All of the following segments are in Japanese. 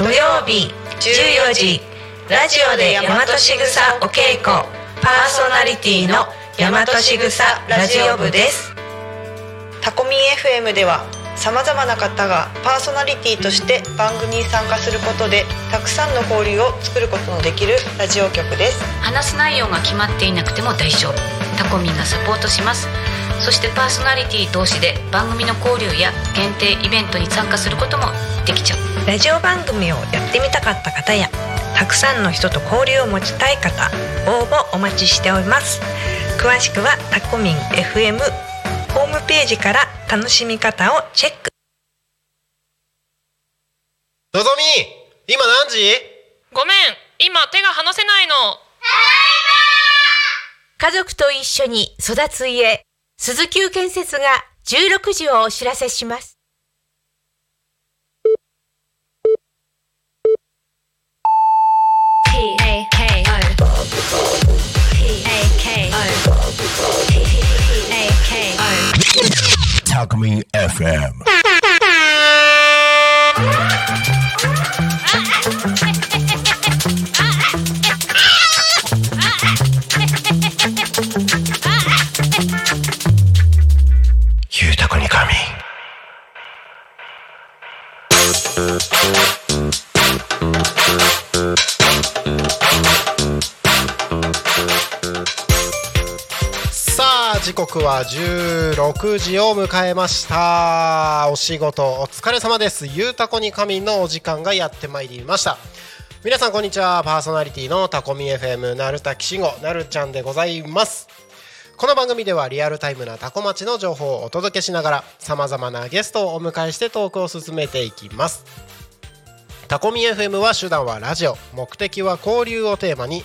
土曜日14時ラジオで大和しぐさお稽古パーソナリティの大和しぐさラジオ部です。タコミン FM ではさまざまな方がパーソナリティとして番組に参加することでたくさんの交流を作ることのできるラジオ局です。話す内容が決まっていなくても大丈夫。タコミンがサポートしますそしてパーソナリティ同士で番組の交流や限定イベントに参加することもできちゃう。ラジオ番組をやってみたかった方やたくさんの人と交流を持ちたい方応募お待ちしております。詳しくはタコミン FM ホームページから楽しみ方をチェック。のぞみ今何時？ごめん今手が離せないの。家族と一緒に育つ家鈴木建設が16時をお知らせします。タコミン FM 時刻は16時を迎えました。お仕事お疲れ様です。ゆうたこに仮眠のお時間がやってまいりました。皆さんこんにちは。パーソナリティのタコミ FM なるたきしごなるちゃんでございます。この番組ではリアルタイムなタコ町の情報をお届けしながらさまざまなゲストをお迎えしてトークを進めていきます。タコミ FM は手段はラジオ目的は交流をテーマに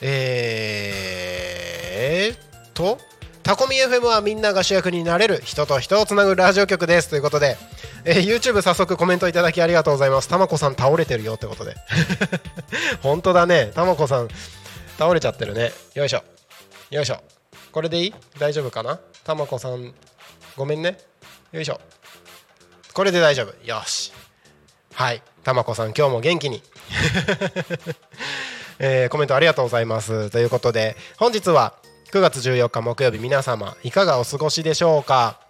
えー、とタコミ FM はみんなが主役になれる人と人をつなぐラジオ局です。ということで、えー YouTube 早速コメントいただきありがとうございます。たまこさん倒れてるよってことで。本当だね。たまこさん倒れちゃってるね。よいしょ。よいしょ。これでいい？大丈夫かな？たまこさんごめんね。よいしょ。これで大丈夫。よし。はい。たまこさん今日も元気に。えーコメントありがとうございます。ということで本日は9月14日木曜日皆様いかがお過ごしでしょうか、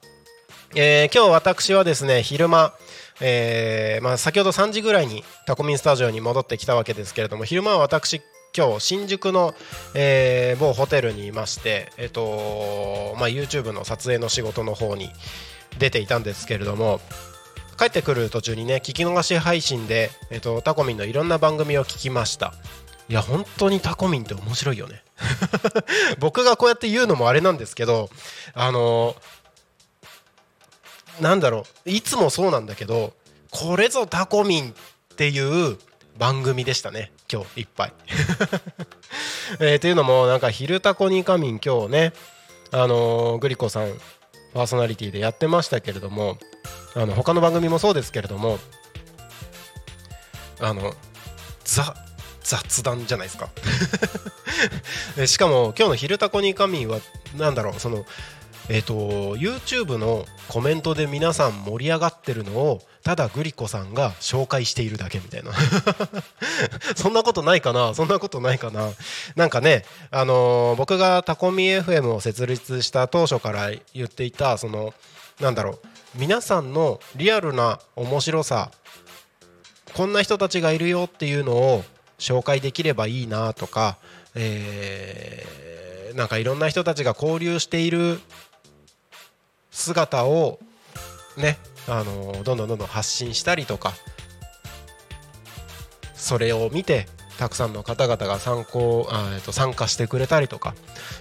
えー今日私はですね昼間えーまあ、先ほど3時ぐらいにタコミンスタジオに戻ってきたわけですけれども昼間は私今日新宿の、えー某ホテルにいまして、えっとまあ、YouTube の撮影の仕事の方に出ていたんですけれども帰ってくる途中にね聞き逃し配信で、えっと、タコミンのいろんな番組を聞きました。いや本当にタコミンって面白いよね。僕がこうやって言うのもあれなんですけどあのなんだろういつもそうなんだけどこれぞタコミンっていう番組でしたね今日いっぱい、えーというのもなんか「昼タコにカミン」今日ねあのーグリコさんパーソナリティでやってましたけれどもあの他の番組もそうですけれどもあのザ雑談じゃないですか。しかも今日の「昼タコにカミン」はなんだろうそのえっ、と YouTube のコメントで皆さん盛り上がってるのをただグリコさんが紹介しているだけみたいな。そんなことないかな？そんなことないかな？なんかねあのー僕がタコミ FM を設立した当初から言っていたそのなんだろう皆さんのリアルな面白さこんな人たちがいるよっていうのを紹介できればいいなとか、えーなんかいろんな人たちが交流している姿をねあのどんどんどんどん発信したりとかそれを見てたくさんの方々が参考あ、えっと参加してくれたりとか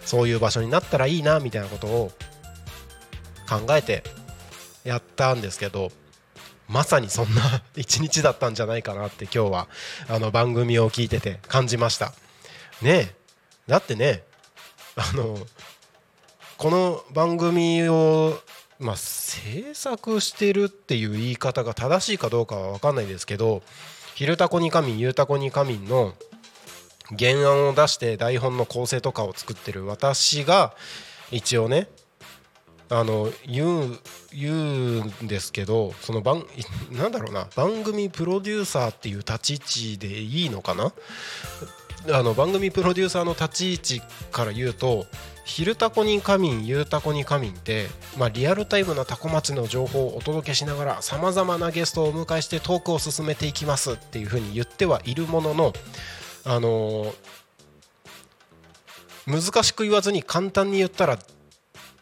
そういう場所になったらいいなみたいなことを考えてやったんですけどまさにそんな 一日だったんじゃないかなって今日はあの番組を聞いてて感じました。ねえ。だってねあのこの番組をまあ制作してるっていう言い方が正しいかどうかは分かんないですけど「昼タコに仮眠ゆうたこに仮眠」の原案を出して台本の構成とかを作ってる私が一応ねあの言う言うんですけどその番 なんだろうな番組プロデューサーっていう立ち位置でいいのかな？あの番組プロデューサーの立ち位置から言うと「昼タコに仮眠ゆうタコに仮眠」って、まあ、リアルタイムなタコ町の情報をお届けしながらさまざまなゲストをお迎えしてトークを進めていきますっていうふうに言ってはいるもののあのー難しく言わずに簡単に言ったら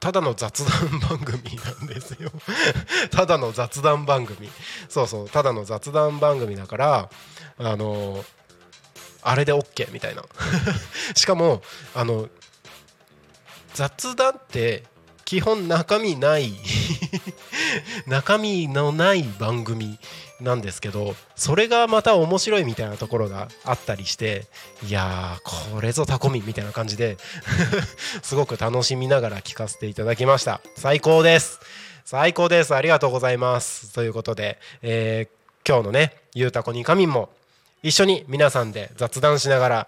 ただの雑談番組なんですよ。ただの雑談番組。そうそうただの雑談番組だからあのあれで OK みたいな。しかもあの雑談って基本中身ない 中身のない番組なんですけどそれがまた面白いみたいなところがあったりしていやーこれぞタコミンみたいな感じで すごく楽しみながら聞かせていただきました。最高です。最高です。ありがとうございます。ということで、えー今日のね「ゆうたこにかみん」も一緒に皆さんで雑談しながら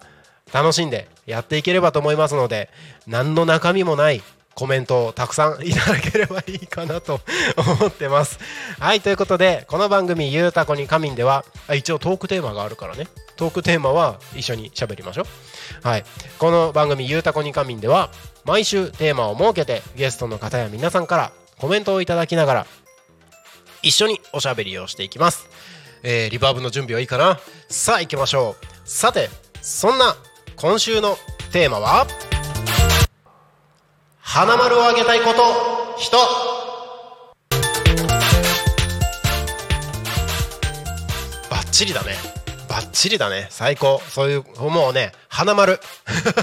楽しんでやっていければと思いますので何の中身もないコメントをたくさんいただければいいかなと思ってます。はいということでこの番組「ゆうたこに仮眠」では一応トークテーマがあるからね。トークテーマは一緒に喋りましょう。はい。この番組「ゆうたこに仮眠」では毎週テーマを設けてゲストの方や皆さんからコメントをいただきながら一緒におしゃべりをしていきます。えーリバーブの準備はいいかな？さあ行きましょう。さてそんな今週のテーマは？花丸をあげたいこと人。バッチリだね。バッチリだね。最高。そういうもうね花丸。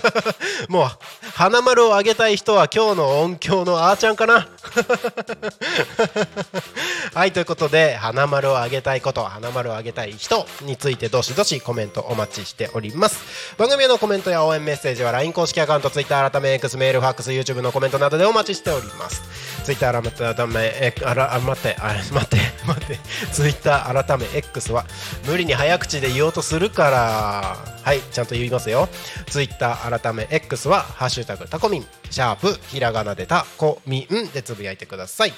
もう花丸をあげたい人は今日の音響のあーちゃんかな。はいということで花丸をあげたいこと花丸をあげたい人についてどしどしコメントお待ちしております。番組へのコメントや応援メッセージは LINE 公式アカウント Twitter 改め X メールファックス YouTube のコメントなどでお待ちしております。Twitter 改めえあらあ待ってあ待って待って Twitter 改め X は無理に早口で言おうとするからはいちゃんと言いますよ Twitter 改め X は「ハッシュタグタコミン」シャープひらがなでタコミンでつぶやいてください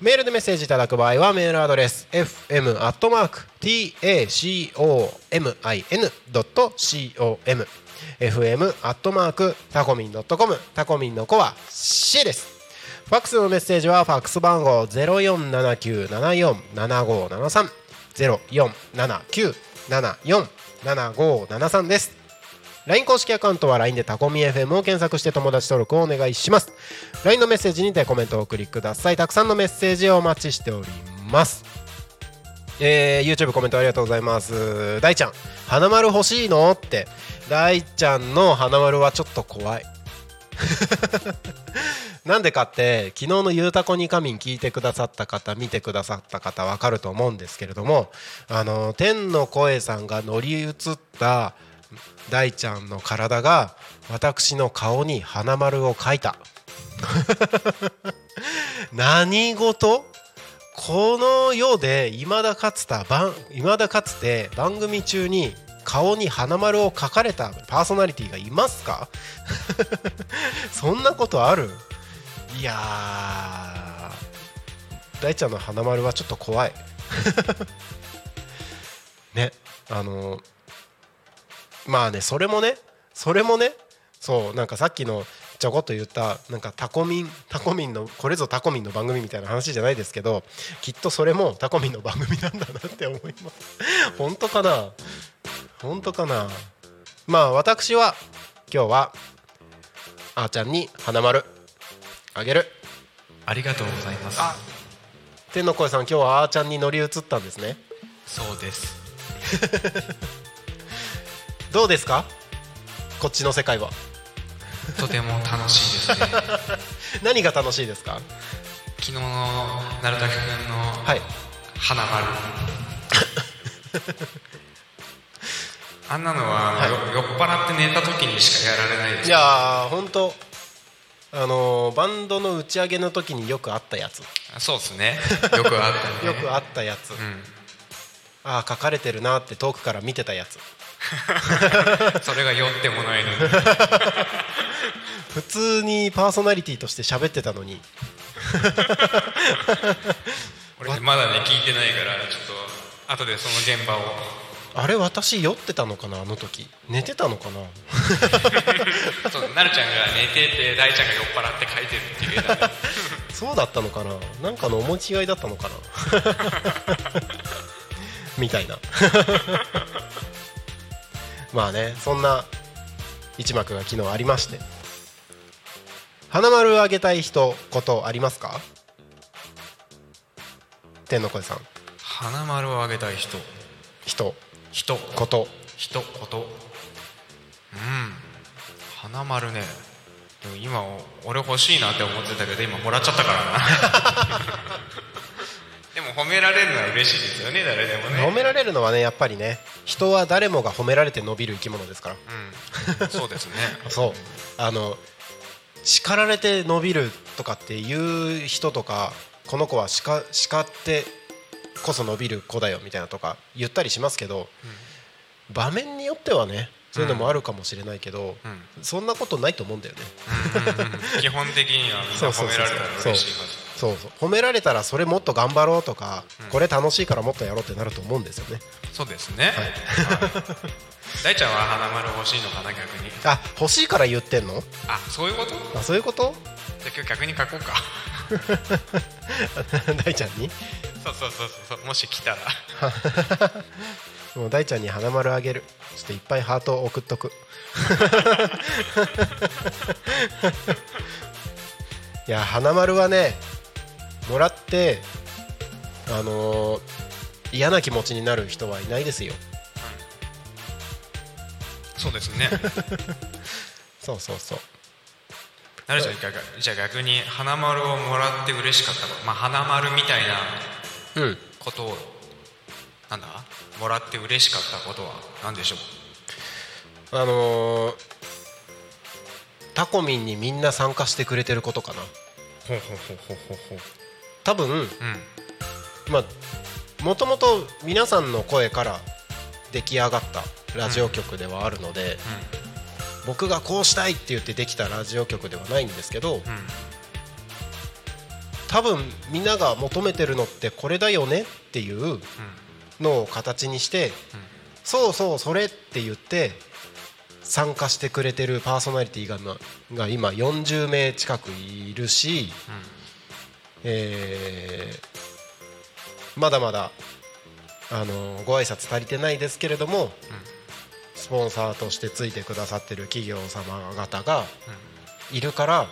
メールでメッセージいただく場合はメールアドレス fm.tacomin.com fm アットマークタコミンドットコムタコミンの子は C です。ファックスのメッセージはファックス番号ゼロ四七九七四七五七三ゼロ四七九七四七五七三です。LINE 公式アカウントは LINE でタコミ FM を検索して友達登録をお願いします。LINE のメッセージにてコメントをお送りください。たくさんのメッセージをお待ちしております。えー、YouTube コメントありがとうございます。大ちゃん花丸欲しいの？って。大ちゃんの花丸はちょっと怖い。なんでかって昨日の「ゆうたこに仮眠」聞いてくださった方見てくださった方わかると思うんですけれどもあの天の声さんが乗り移った大ちゃんの体が私の顔に花丸を描いた。何事？この世で未だかつた番未だかつて番組中に顔に花丸を描かれたパーソナリティがいますか？そんなことある？いやー大ちゃんの花丸はちょっと怖い。ねあのまあねそれもねそれもねそうなんかさっきのちょこっと言ったなんかタコミンタコミンのこれぞタコミンの番組みたいな話じゃないですけどきっとそれもタコミンの番組なんだなって思います。本当かな？本当かな？まあ私は今日はあーちゃんに花丸あげる。ありがとうございます。あ天の声さん今日はあーちゃんに乗り移ったんですね。そうです どうですか？こっちの世界は。とても楽しいですね。何が楽しいですか？昨日の鳴滝君のはい。花丸。あんなのは、よ酔っ払って寝た時にしかやられないです。いやー本当あのーバンドの打ち上げの時によくあったやつ。そうですね。よくあったね。よくあったやつ、うん。ああ書かれてるなって遠くから見てたやつ それが酔ってもないのに。普通にパーソナリティとして喋ってたのに。俺ねまだね聞いてないからちょっと後でその現場を。あれ私酔ってたのかなあの時。寝てたのかな。そうなるちゃんが寝てて大ちゃんが酔っ払って書いてるっていうそうだったのかな。なんかの思い違いだったのかな。みたいなまあねそんな一幕が昨日ありまして。花丸あげたい人ことありますか？天の声さん。花丸をあげたい人。人。人。こと。人こと。うん。花丸ね。でも今俺欲しいなって思ってたけど今もらっちゃったからな。でも褒められるのは嬉しいですよね誰でもね。褒められるのはねやっぱりね人は誰もが褒められて伸びる生き物ですから。うん。そうですね。そう。あの叱られて伸びるとかっていう人とかこの子は叱叱ってこそ伸びる子だよみたいなとか言ったりしますけど、場面によってはねそういうのもあるかもしれないけど、うん。そんなことないと思うんだよね。うんうんうん。基本的にはみんな褒められたら嬉しいはずそうそう。褒められたらそれもっと頑張ろうとか、これ楽しいからもっとやろうってなると思うんですよね。そうですね、はい。大ちゃんは花丸欲しいのかな逆に。あ欲しいから言ってんの？あそういうこと？じゃあそういうこと？あ今日逆に書こうか。大ちゃんに？そうそうそうそう。もし来たら。もう大ちゃんに花丸あげる。ちょっといっぱいハートを送っとく。いや花丸はねもらってあのー嫌な気持ちになる人はいないですよ。そうですね。そうそうそう。なるちゃんじゃあ逆に花丸をもらって嬉しかったまあ花丸みたいなうん。ことをなんだ？もらって嬉しかったことは何でしょう？あのータコミンにみんな参加してくれてることかな。ほうほうほうほうほう多分うん。まあもともと皆さんの声から出来上がったラジオ局ではあるので、僕がこうしたいって言ってできたラジオ局ではないんですけどうん。うん多分みんなが求めてるのってこれだよねっていうのを形にして、そうそうそれって言って参加してくれてるパーソナリティがが今40名近くいるし、えーまだまだあのご挨拶足りてないですけれども、スポンサーとしてついてくださってる企業様方がいるから、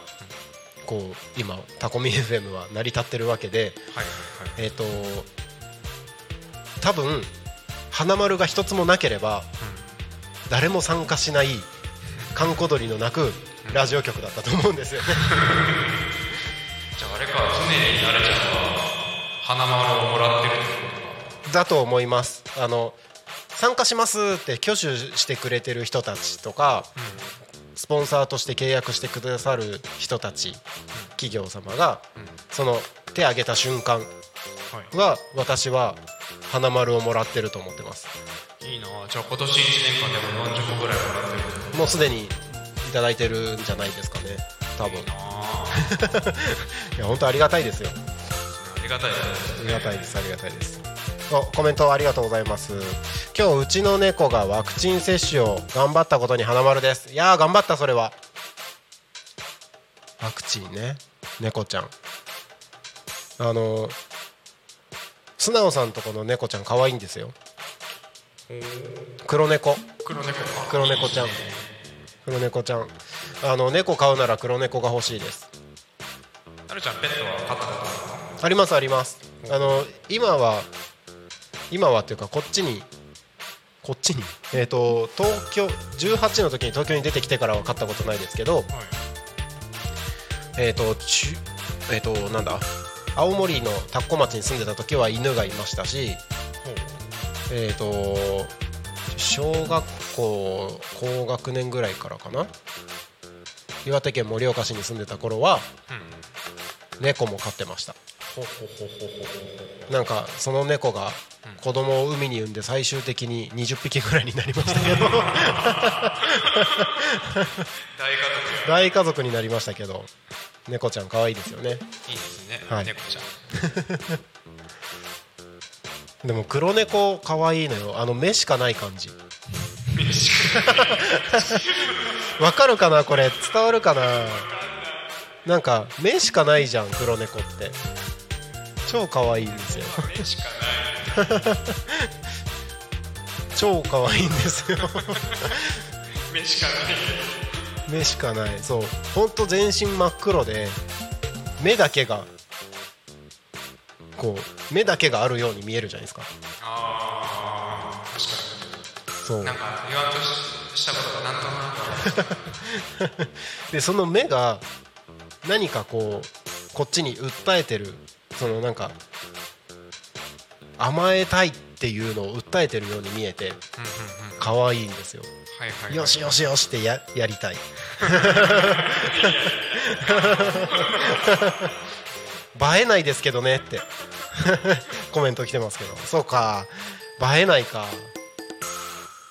こう今タコミ FM は成り立ってるわけで、はいはいはい。えっ、と多分花丸が一つもなければ、誰も参加しない 閑古鳥のなくラジオ局だったと思うんですよね。じゃああれか常になるちゃんは花丸をもらってるってことかだと思います。あの参加しますって挙手してくれてる人たちとか、スポンサーとして契約してくださる人たち、企業様が、その手挙げた瞬間は私は花丸をもらってると思ってます。いいな。あじゃあ今年1年間でも40個ぐらいもらってるもうすでにいただいてるんじゃないですかね多分 いあや本当ありがたいですよ。あありがたいですありがたいですありがたいです。おコメントありがとうございます。今日うちの猫がワクチン接種を頑張ったことに花丸です。いやー頑張ったそれは。ワクチンね。猫ちゃん。あの素直さんとこの猫ちゃん可愛いんですよ。黒猫。黒猫か。黒猫ちゃん。黒猫ちゃんあの猫飼うなら黒猫が欲しいです。なるちゃんペットは飼ったことありますあります。あの今は今はっていうかこっちにこっちに？えっ、と東京18の時に東京に出てきてからは買ったことないですけどはい。えっ、とちゅえっ、となんだ？青森の田子町に住んでた時は犬がいましたしえっ、と小学校高学年ぐらいからかな？岩手県盛岡市に住んでた頃は猫も飼ってました。なんかその猫が子供を海に産んで最終的に20匹ぐらいになりましたけど。大家族になりましたけど。猫ちゃん可愛いですよね。いいですね、はい。猫ちゃん。でも黒猫可愛いのよ。あの目しかない感じ わかるかなこれ。伝わるかな？なんか目しかないじゃん黒猫って。超可愛いんですよ。目しかない。超可愛いんですよ。目しかない。目しかない。そう。ほんと全身真っ黒で目だけがこう目だけがあるように見えるじゃないですか。ああそう。になんか言わんとししたことがなんとなくでその目が何かこうこっちに訴えてる。そのなんか甘えたいっていうのを訴えてるように見えて可愛いんですよ。はいはい、はい、よしよしよしってややりたい。映えないですけどねって。コメント来てますけど。そうか。映えないか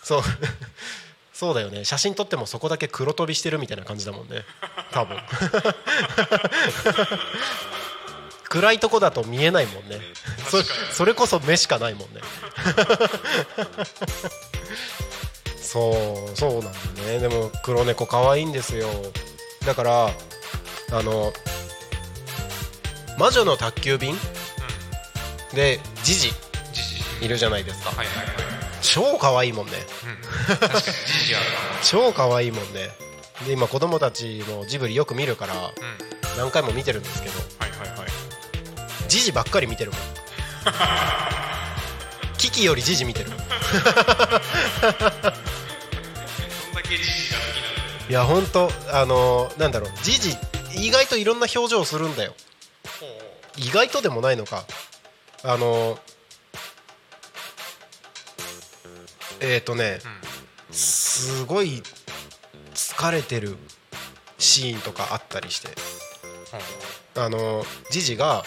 そう。そうだよね。写真撮ってもそこだけ黒飛びしてるみたいな感じだもんね。多分。暗いとこだと見えないもんね。そそれこそ目しかないもんね。そうそうなんだよね。でも黒猫可愛いんですよ。だからあの魔女の宅急便でジジ。いるじゃないですか。はいはいはい超可愛いもんね。超可愛いもんね。で今子供たちもジブリよく見るからうん。何回も見てるんですけどはいはいはい。ジジばっかり見てるもん。キキよりジジ見てる。いや本当あのなんだろう。ジジ意外といろんな表情するんだよ。意外とでもないのか。あのえっ、ー、とね、すごい疲れてるシーンとかあったりして。あのジジが、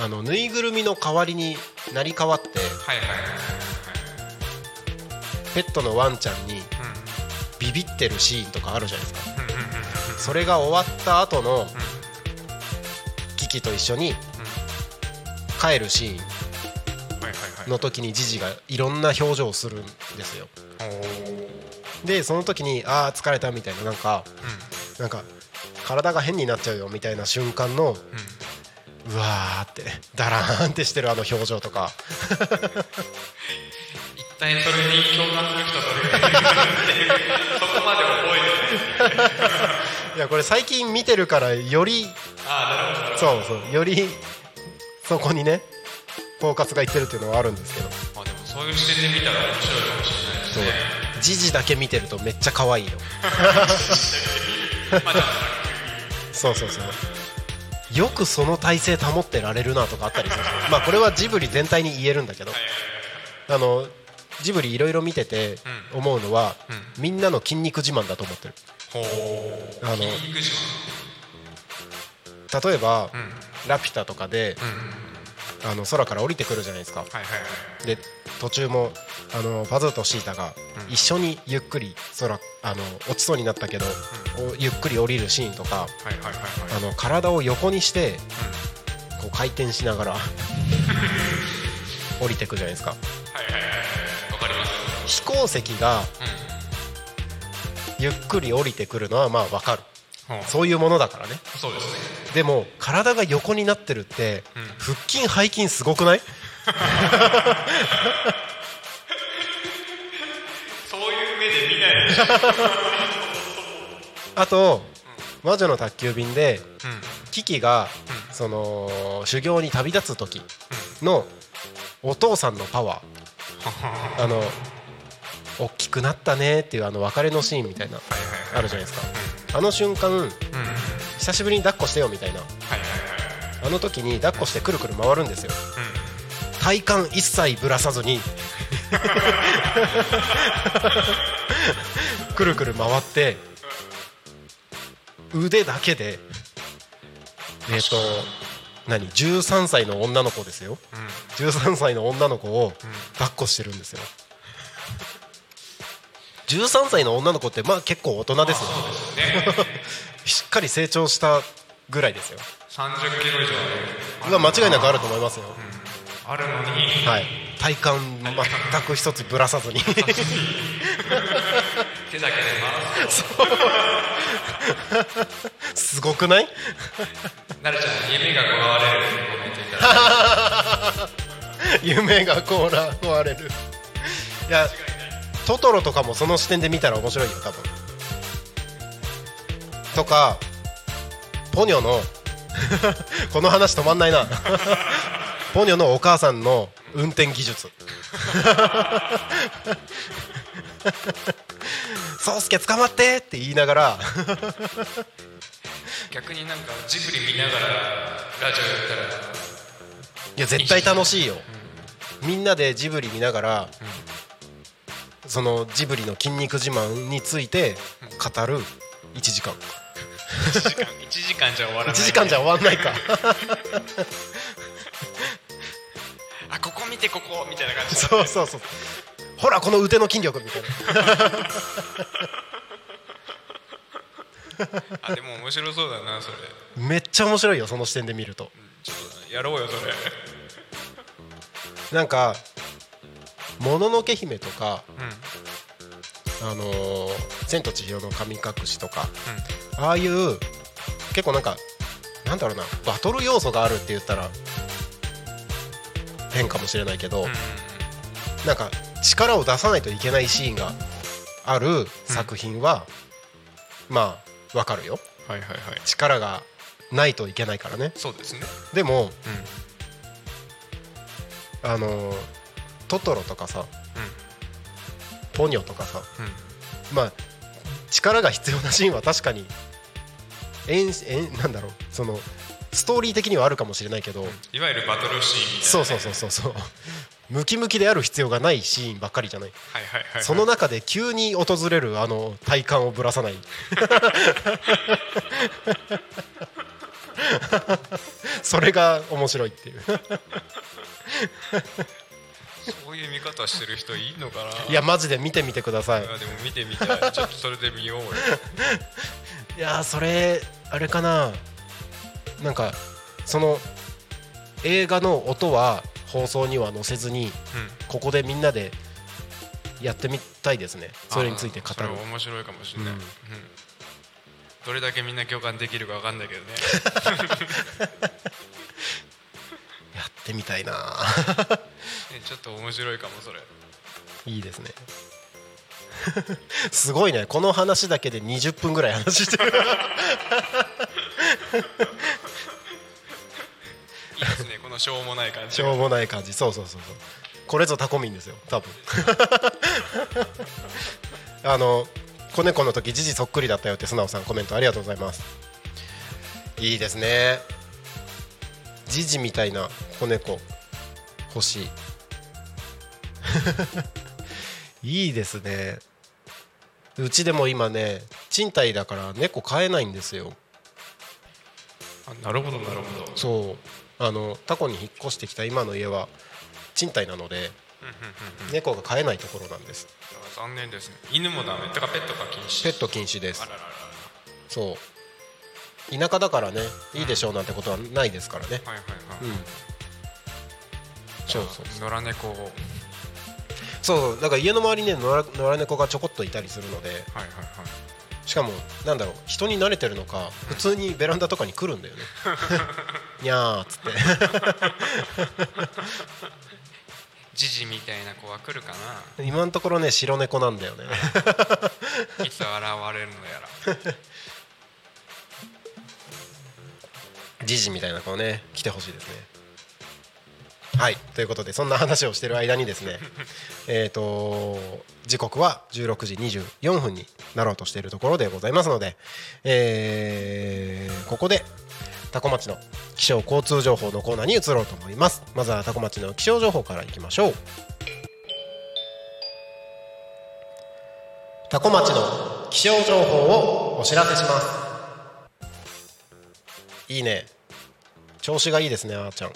あのぬいぐるみの代わりになり変わってペットのワンちゃんにうん。ビビってるシーンとかあるじゃないですか。うんうんうんうんそれが終わった後のキキと一緒に帰るシーンの時にジジがいろんな表情をするんですよ。でその時に「ああ疲れた」みたいななんかなんか体が変になっちゃうよみたいな瞬間のうわーってダラーンってしてるあの表情とか。一体それに共感する人どれくらいいるかってそこまで覚えてないいやこれ最近見てるからよりあなるほど。そうそうよりそこにねフォーカスがいってるっていうのはあるんですけど。まあでもそういう視点で見たら面白いかもしれないですそうねジジだけ見てるとめっちゃ可愛いの。まだそうそうそう。よくその体勢保ってられるなとかあったりするまあこれはジブリ全体に言えるんだけど。あのジブリいろいろ見てて思うのは、みんなの筋肉自慢だと思ってる。あの筋肉自例えば、慢うん。ラピュタとかで、うんあの空から降りてくるじゃないですか。はいはいはい。で途中もあのパズーとシータが一緒にゆっくり空あの落ちそうになったけど、おゆっくり降りるシーンとか体を横にしてこう回転しながら 降りてくじゃないですか。はいはいはいはい。わかります。飛行石がゆっくり降りてくるのはまあ分かるそういうものだからね。そうですね。でも体が横になってるって、うん。腹筋背筋すごくない？そういう目で見ない。でしょあと「魔女の宅急便」でうん。キキが、その修行に旅立つ時のお父さんのパワー。あの大きくなったねっていうあの別れのシーンみたいなあるじゃないですかあの瞬間うん。うん久しぶりに抱っこしてよみたいな。あの時に抱っこしてくるくる回るんですよ。体幹一切ぶらさずに。くるくる回って腕だけでえっ、と何？13歳の女の子ですよ。13歳の女の子を抱っこしてるんですよ13歳の女の子ってまあ結構大人ですよ しっかり成長したぐらいですよ。30キロ以上まあ間違いなくあると思いますよ、あるのに。はい、体幹全く一つぶらさずに。手だけで回す すごくない？なるちゃん夢がこわれる夢が壊れる。いやトトロとかもその視点で見たら面白いよ多分。とかポニョの この話止まんないな。ポニョのお母さんの運転技術 宗介捕まってって言いながら。逆になんかジブリ見ながらラジオやったら。いや絶対楽しいよ、みんなでジブリ見ながら、そのジブリの筋肉自慢について語る。1時間。1時間1時間じゃ終わらない1時間じゃ終わんないか。あここ見てここみたいな感じ。でそうそうそう。ほらこの腕の筋力みたいな。あでも面白そうだなそれ。めっちゃ面白いよその視点で見ると。ちょっとやろうよそれ。なんか「もののけ姫」とかうん「あのー千と千尋の神隠し」とか、ああいう結構なんかなんだろうなバトル要素があるって言ったら変かもしれないけど、なんか力を出さないといけないシーンがある作品は、まあわかるよ。はいはいはい。力がないといけないからね。そうですね。でもうん。あのートトロとかさ、ポニョとかさまあ力が必要なシーンは確かにえんえんなんだろうそのストーリー的にはあるかもしれないけど、いわゆるバトルシーンみたいなね。そうそうそうそうそう。ムキムキである必要がないシーンばっかりじゃない。はいはいはいはい。その中で急に訪れるあの体幹をぶらさない。それが面白いっていうそういう見方してる人いいのかな？いいやマジで見てみてください。やでも見てみたい。ちょっとそれで見ようよ。いやーそれあれかな？なんかその映画の音は放送には載せずにうん。ここでみんなでやってみたいですね。それについて語る。面白いかもしれない、うん。うん。どれだけみんな共感できるかわかんないけどね。やってみたいな。ねちょっと面白いかもそれ。いいですね。すごいね。この話だけで20分ぐらい話してる。いいですねこのしょうもない感じ。しょうもない感じ。そうそうそうそう。これぞタコミンですよ多分。あの子猫の時ジジそっくりだったよって素直さんコメントありがとうございます。いいですね。ジジみたいな子猫欲しい いいですね。うちでも今ね賃貸だから猫飼えないんですよ。あなるほどなるほど。そう。あのタコに引っ越してきた今の家は賃貸なので猫が飼えないところなんです。残念ですね。犬もダメ。てかペットが禁止。ペット禁止です。あらららら。そう。田舎だからねいいでしょうなんてことはないですからね。はいはいはい、うん。そうそう。野良猫をそうだから家の周りにね野良猫がちょこっといたりするのではいはいはい。しかもなんだろう人に慣れてるのか普通にベランダとかに来るんだよね。にゃーっつって。ジジみたいな子は来るかな。今のところね白猫なんだよね。いつ現れるのやら。ジジみたいな子ね来てほしいですねはいということでそんな話をしてる間にですね えっと時刻は16時24分になろうとしているところでございますので、えーここでタコ町の気象交通情報のコーナーに移ろうと思います。まずはタコ町の気象情報からいきましょう。タコ町の気象情報をお知らせします。いいね。調子がいいですねあーちゃん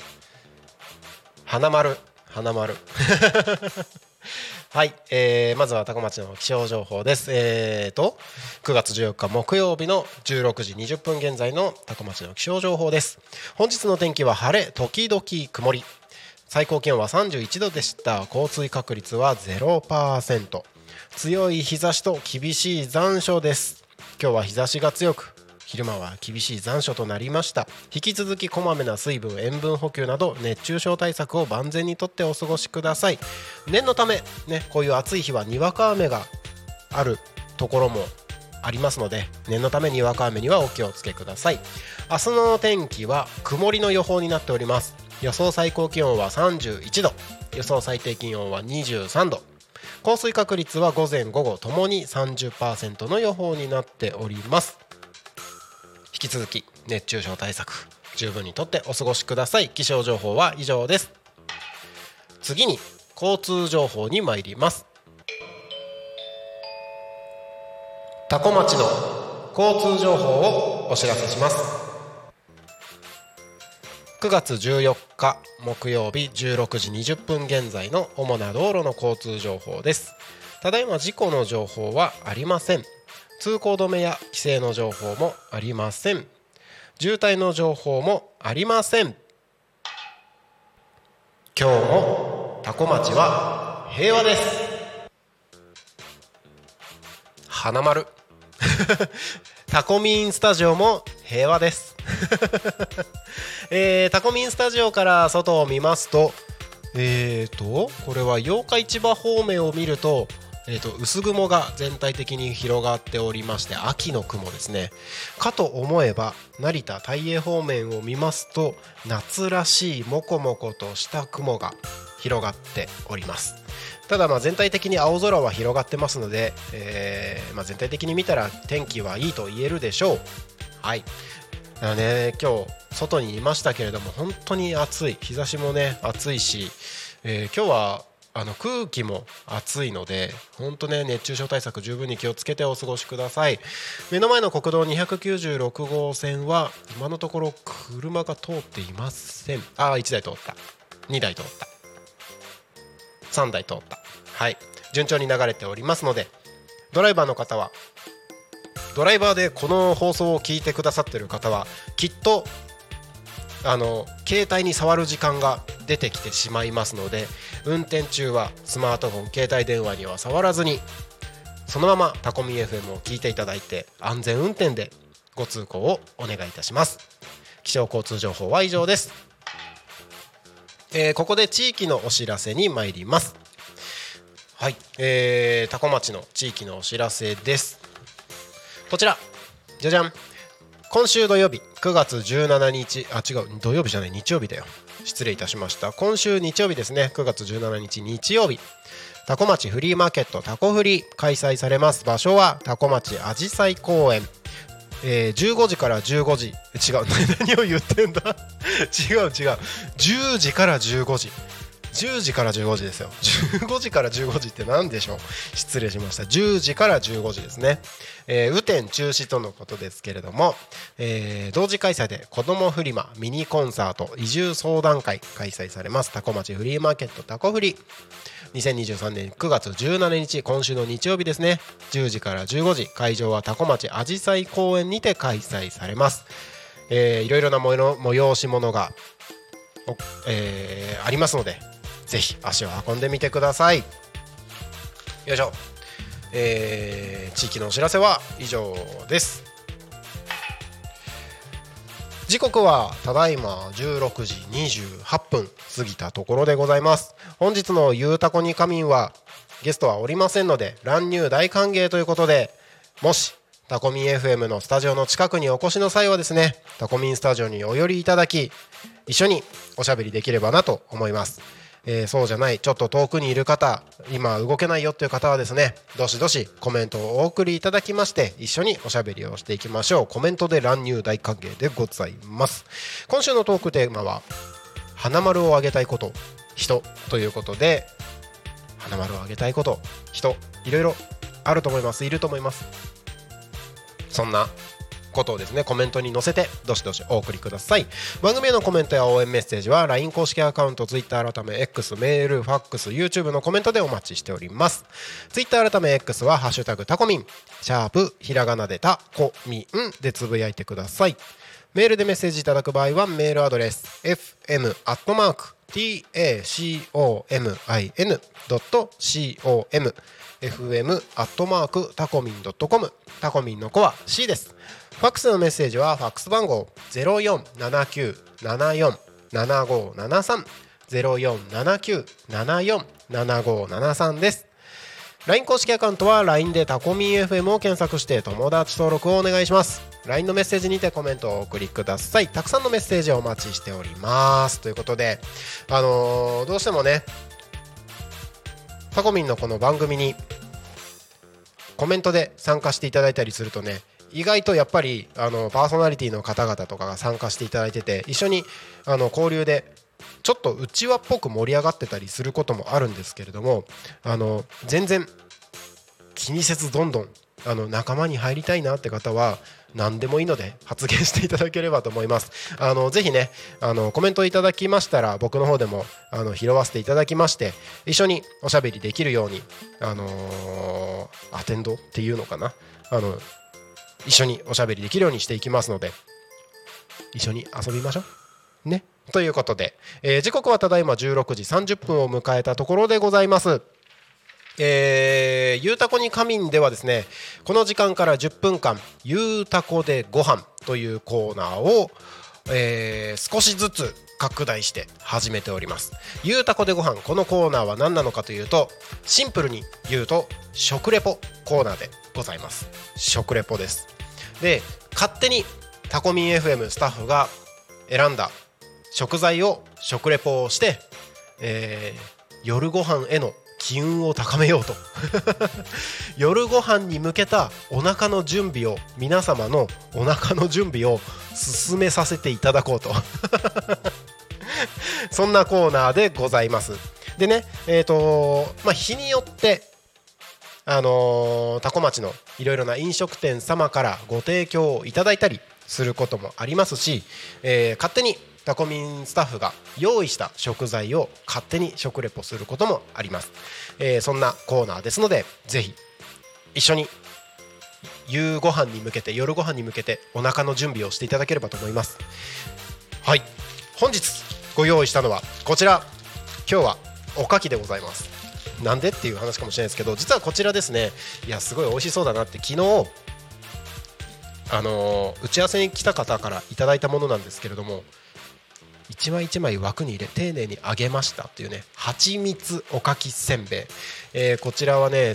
花丸。花丸。はい、えー、まずはタコ町の気象情報です。えーと9月14日木曜日の16時20分現在のタコ町の気象情報です。本日の天気は晴れ時々曇り。最高気温は31度でした。降水確率は0%強い日差しと厳しい残暑です。今日は日差しが強く昼間は厳しい残暑となりました。引き続きこまめな水分塩分補給など熱中症対策を万全にとってお過ごしください。念のためねこういう暑い日はにわか雨があるところもありますので念のためにわか雨にはお気をつけください。明日の天気は曇りの予報になっております。予想最高気温は31度予想最低気温は23度降水確率は午前午後ともに30%の予報になっております。き続き熱中症対策十分にとってお過ごしください。気象情報は以上です。次に交通情報に参ります。多古町の交通情報をお知らせします。9月14日木曜日16時20分現在の主な道路の交通情報です。ただいま事故の情報はありません。通行止めや規制の情報もありません。渋滞の情報もありません。今日も多古町は平和です。花丸。タコミンスタジオも平和です。えー、タコミンスタジオから外を見ますとえーとこれは八日市場方面を見るとえー、と薄雲が全体的に広がっておりまして秋の雲ですね。かと思えば成田大栄方面を見ますと夏らしいモコモコとした雲が広がっております。ただまあ全体的に青空は広がってますので、えーまあ、全体的に見たら天気はいいと言えるでしょう。はい。だからね今日外にいましたけれども本当に暑い。日差しもね暑いし、えー今日はあの空気も暑いので本当ね熱中症対策十分に気をつけてお過ごしください。目の前の国道296号線は今のところ車が通っていません。ああ1台通った。2台通った。3台通った。はい。順調に流れておりますのでドライバーの方はドライバーでこの放送を聞いてくださってる方はきっとあの携帯に触る時間が出てきてしまいますので運転中はスマートフォン携帯電話には触らずにそのままタコミ FM を聞いていただいて安全運転でご通行をお願いいたします。気象交通情報は以上です、えーここで地域のお知らせに参ります。はい、えー、タコ町の地域のお知らせです。こちら。じゃじゃん。今週土曜日9月17日あ違う土曜日じゃない日曜日だよ。失礼いたしました。今週日曜日ですね9月17日日曜日。タコ町フリーマーケットタコフリ開催されます。場所はタコ町あじさい公園。えー15時から15時。違う。何を言ってんだ？違 う違う。10時から15時。10時から15時ですよ。15時から15時って何でしょう？失礼しました。10時から15時ですね、えー雨天中止とのことですけれども、えー同時開催で子どもフリマミニコンサート移住相談会開催されます。タコ町フリーマーケットタコフリ。2023年9月17日今週の日曜日ですね。10時から15時会場はタコ町あじさい公園にて開催されます、えいろいろな催し物がえーありますのでぜひ足を運んでみてください。よいしょ、えー地域のお知らせは以上です。時刻はただいま16時28分過ぎたところでございます。本日のゆうたこに仮眠はゲストはおりませんので乱入大歓迎ということでもしタコミン FM のスタジオの近くにお越しの際はですねタコミンスタジオにお寄りいただき一緒におしゃべりできればなと思います。えーそうじゃないちょっと遠くにいる方今動けないよっていう方はですねどしどしコメントをお送りいただきまして一緒におしゃべりをしていきましょう。コメントで乱入大歓迎でございます。今週のトークテーマは花丸をあげたいこと人ということで花丸をあげたいこと人いろいろあると思います。いると思います。そんなことをですねコメントに載せてどしどしお送りください。番組へのコメントや応援メッセージは LINE 公式アカウント Twitter 改め X メールファックス YouTube のコメントでお待ちしております。Twitter 改め X は「ハッシュタグタコミン」シャープひらがなでタコミンでつぶやいてください。メールでメッセージいただく場合はメールアドレス fm アットマーク tacomin.com fm アットマークタコミン .com タコミンの子は C です。ファックスのメッセージはファックス番号0479747573 0479747573です。LINE 公式アカウントは LINE でタコミン FM を検索して友達登録をお願いします。LINE のメッセージにてコメントをお送りください。たくさんのメッセージをお待ちしております。ということで、あのーどうしてもね、タコミンのこの番組にコメントで参加していただいたりするとね意外とやっぱりあのパーソナリティの方々とかが参加していただいてて一緒にあの交流でちょっとうちわっぽく盛り上がってたりすることもあるんですけれどもあの全然気にせずどんどんあの仲間に入りたいなって方は何でもいいので発言していただければと思います。あのぜひねあのコメントいただきましたら僕の方でもあの拾わせていただきまして一緒におしゃべりできるようにあのーアテンドっていうのかな？あの一緒におしゃべりできるようにしていきますので一緒に遊びましょう。ね。ということで、えー時刻はただいま16時30分を迎えたところでございます。えーゆうたこに仮眠ではですねこの時間から10分間「ゆうたこでご飯というコーナーを、えー少しずつ拡大して始めております。ゆうたこでご飯このコーナーは何なのかというとシンプルに言うと食レポコーナーでございます。食レポです。で勝手にタコミン FM スタッフが選んだ食材を食レポをして、えー夜ご飯への機運を高めようと。夜ご飯に向けたお腹の準備を皆様のお腹の準備を進めさせていただこうと。そんなコーナーでございます。でねえっ、とまあ日によってあのー、多古町のいろいろな飲食店様からご提供をいただいたりすることもありますし、えー勝手にタコミンスタッフが用意した食材を勝手に食レポすることもあります、えーそんなコーナーですのでぜひ一緒に夕ご飯に向けて夜ご飯に向けてお腹の準備をしていただければと思います。はい。本日ご用意したのはこちら。今日はおかきでございます。なんでっていう話かもしれないですけど実はこちらですねいやすごい美味しそうだなって昨日あのー打ち合わせに来た方からいただいたものなんですけれども一枚一枚枠に入れ丁寧に揚げましたっていうね蜂蜜おかきせんべい、えーこちらはね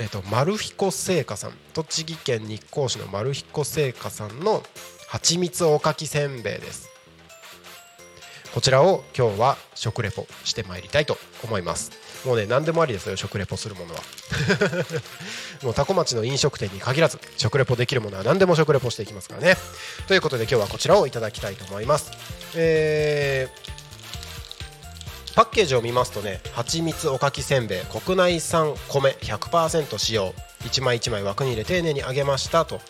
えー、と丸彦製菓さん。栃木県日光市の丸彦製菓さんの蜂蜜おかきせんべいです。こちらを今日は食レポしてまいりたいと思います。もうね何でもありですよ食レポするものは。もうタコ町の飲食店に限らず食レポできるものは何でも食レポしていきますからね。ということで今日はこちらをいただきたいと思います。えーパッケージを見ますとね蜂蜜おかきせんべい国内産米100%使用。一枚一枚枠に入れ丁寧に揚げましたと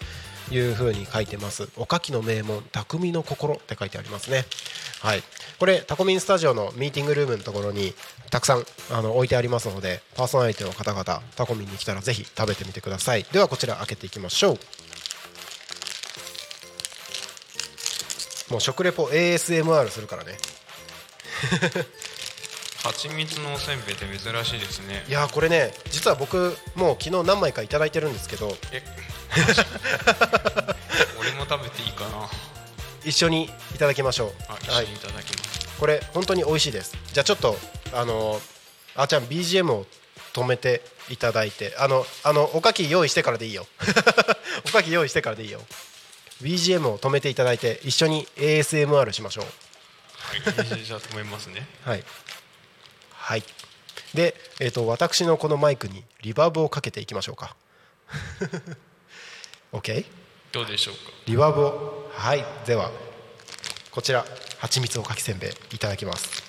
いう風に書いてます。おかきの名門匠の心って書いてありますね。はい。これタコミンスタジオのミーティングルームのところにたくさんあの置いてありますのでパーソナリティの方々タコミンに来たらぜひ食べてみてください。ではこちら開けていきましょう。もう食レポ ASMR するからね。蜂蜜のおせんべいって珍しいですね。いやーこれね実は僕もう昨日何枚かいただいてるんですけど。え 俺も食べていいかな一緒にいただきましょう。あ一緒にいただきます、これ本当に美味しいです。じゃあちょっとあのーあーちゃん BGM を止めていただいてあのあのおかき用意してからでいいよ。おかき用意してからでいいよ。BGM を止めていただいて一緒に ASMR しましょう。はい、じゃあ止めますね。はい。はい。で、えー、と私のこのマイクにリバーブをかけていきましょうか。OK? どうでしょうか？リバーブをはいではこちら蜂蜜おかきせんべいいただきます。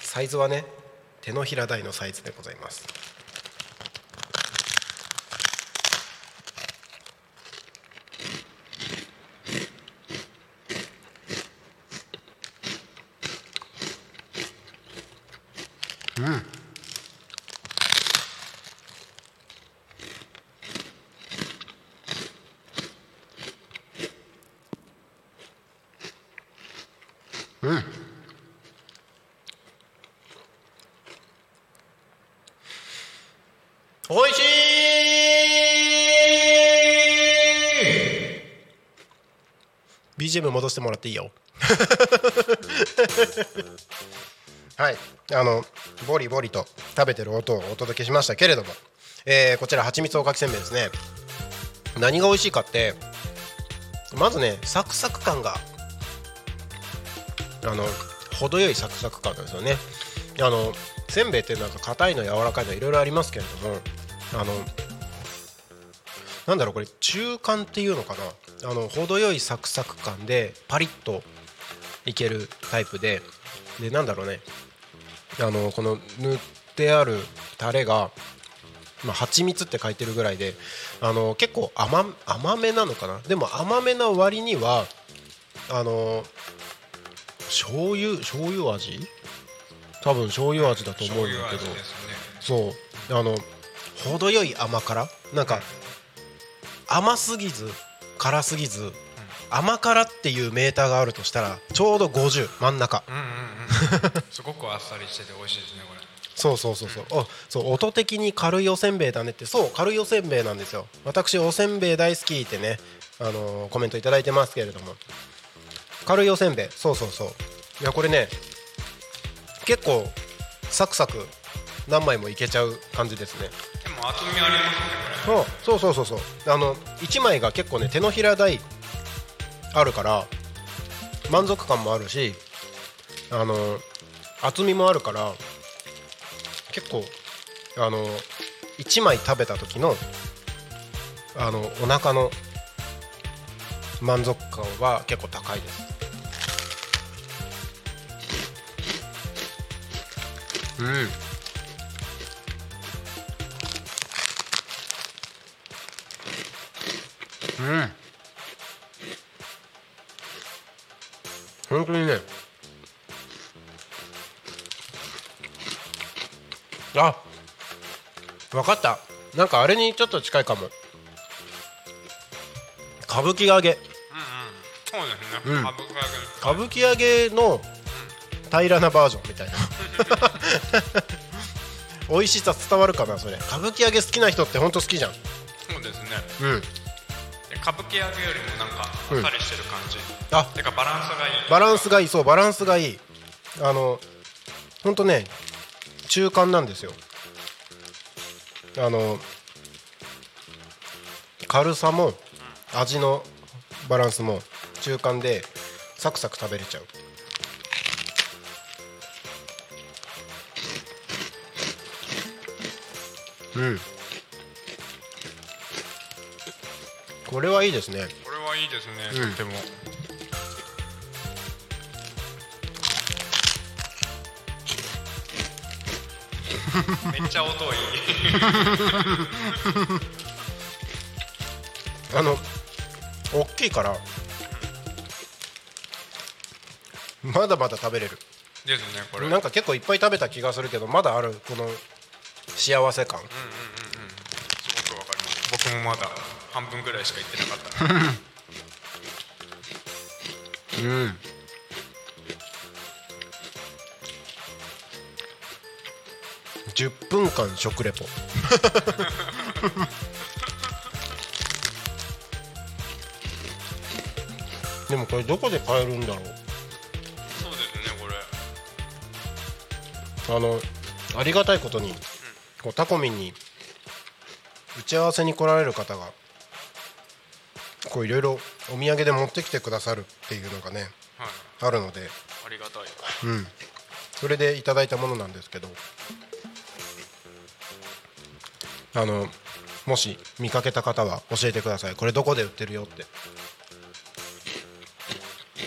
サイズはね手のひら大のサイズでございますうんうんおいしい BGM 戻してもらっていいよ。はい。あのボリボリと食べてる音をお届けしましたけれども、えーこちら蜂蜜おかきせんべいですね。何が美味しいかってまずねサクサク感があの程よいサクサク感なんですよね。あのせんべいってなんか硬いの柔らかいのいろいろありますけれどもあのなんだろうこれ中間っていうのかな？あの程よいサクサク感でパリッといけるタイプででなんだろうね。あのこの塗ってあるタレがまあ、蜂蜜って書いてるぐらいであの結構甘甘めなのかな。でも甘めな割にはあの醤油醤油味？多分醤油味だと思うんだけど。ね。そう。あの程よい甘辛？なんか甘すぎず辛すぎず甘辛っていうメーターがあるとしたらちょうど50真ん中。うんうんうん。すごくあっさりしてて美味しいですねこれ。そうそうそうそう、あそう音的に軽いおせんべいだねって。そう軽いおせんべいなんですよ。私おせんべい大好きってね、あのーコメントいただいてますけれども。軽いおせんべい。そうそうそう。いやこれね結構サクサク何枚もいけちゃう感じですね。でも厚みありますね。こそうそうそうそう。そうあの1枚が結構ね手のひら大あるから満足感もあるしあの厚みもあるから結構あの1枚食べた時のあのお腹の満足感は結構高いです。うんうん。本当にね。あ分かった。なんかあれにちょっと近いかも。歌舞伎揚げ。そうですね、うん。歌舞伎揚げ歌舞伎揚げの平らなバージョンみたいな。美味しさ伝わるかなそれ。歌舞伎揚げ好きな人って本当好きじゃん。そうですね。うん。で歌舞伎揚げよりもなんかあっさりしてる感じ、あ。てかバランスがいい。バランスがいい。そうバランスがいい。あのほんとね中間なんですよ。あの軽さも味のバランスも中間でサクサク食べれちゃう。うんこれはいいですね。これはいいですね、うん。とても。めっちゃ音いい。あの大きいからまだまだ食べれる。ですねこれ。なんか結構いっぱい食べた気がするけどまだあるこの幸せ感。すごくわかります。僕もまだ半分ぐらいしか行ってなかった。なうん。10分間食レポ。でもこれどこで買えるんだろう？そうですねこれ。あのありがたいことにこうタコミンに打ち合わせに来られる方がこういろいろお土産で持ってきてくださるっていうのがねはい。あるので、ありがたいうん、それでいただいたものなんですけど。あのもし見かけた方は教えてください。これどこで売ってるよって。